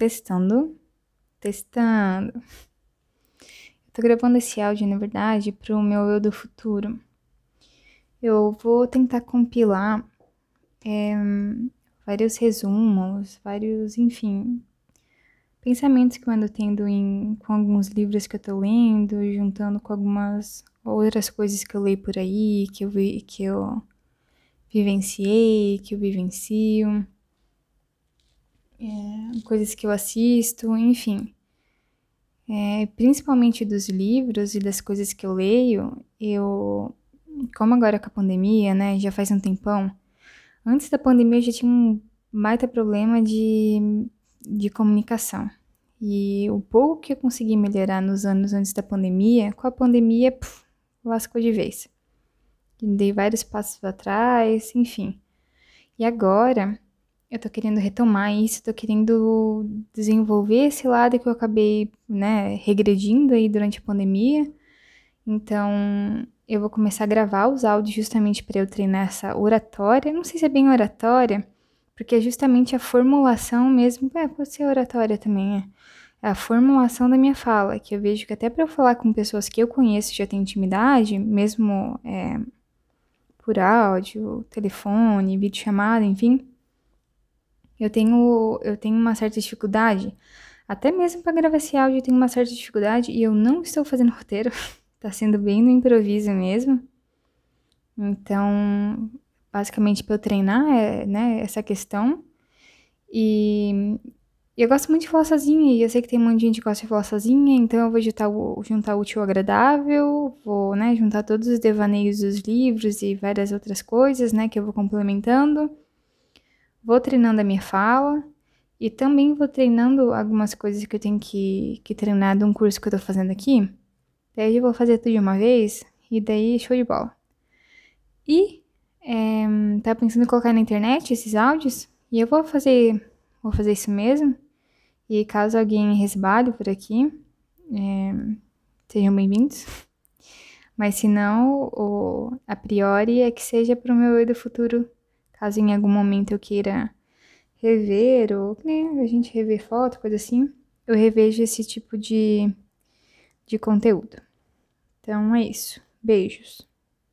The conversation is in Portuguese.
Testando. Testando. Eu tô gravando esse áudio, na verdade, pro meu eu do futuro. Eu vou tentar compilar é, vários resumos, vários, enfim, pensamentos que eu ando tendo em, com alguns livros que eu tô lendo, juntando com algumas outras coisas que eu leio por aí, que eu vi, que eu vivenciei, que eu vivencio é, coisas que eu assisto, enfim. É, principalmente dos livros e das coisas que eu leio, eu, como agora com a pandemia, né, já faz um tempão, antes da pandemia eu já tinha um baita problema de, de comunicação. E o pouco que eu consegui melhorar nos anos antes da pandemia, com a pandemia, puf, lascou de vez. Dei vários passos atrás, enfim. E agora, eu tô querendo retomar isso, tô querendo desenvolver esse lado que eu acabei, né, regredindo aí durante a pandemia. Então, eu vou começar a gravar os áudios justamente para eu treinar essa oratória. Não sei se é bem oratória, porque é justamente a formulação mesmo. É, pode ser oratória também, é. É a formulação da minha fala, que eu vejo que até para eu falar com pessoas que eu conheço já tenho intimidade, mesmo é, por áudio, telefone, videochamada, enfim, eu tenho, eu tenho uma certa dificuldade. Até mesmo para gravar esse áudio eu tenho uma certa dificuldade e eu não estou fazendo roteiro. tá sendo bem no improviso mesmo. Então, basicamente para eu treinar é, né, essa questão. E eu gosto muito de falar sozinha, e eu sei que tem um monte de gente que gosta de falar sozinha, então eu vou juntar o, juntar o útil ao agradável, vou, né, juntar todos os devaneios dos livros e várias outras coisas, né, que eu vou complementando vou treinando a minha fala e também vou treinando algumas coisas que eu tenho que, que treinar de um curso que eu tô fazendo aqui. Daí eu vou fazer tudo de uma vez e daí show de bola. E é, tá pensando em colocar na internet esses áudios e eu vou fazer, vou fazer isso mesmo. E caso alguém resbale por aqui, é, sejam bem-vindos. Mas se não, o, a priori é que seja pro meu eu do futuro caso em algum momento eu queira rever, ou né, a gente rever foto, coisa assim, eu revejo esse tipo de, de conteúdo. Então é isso. Beijos.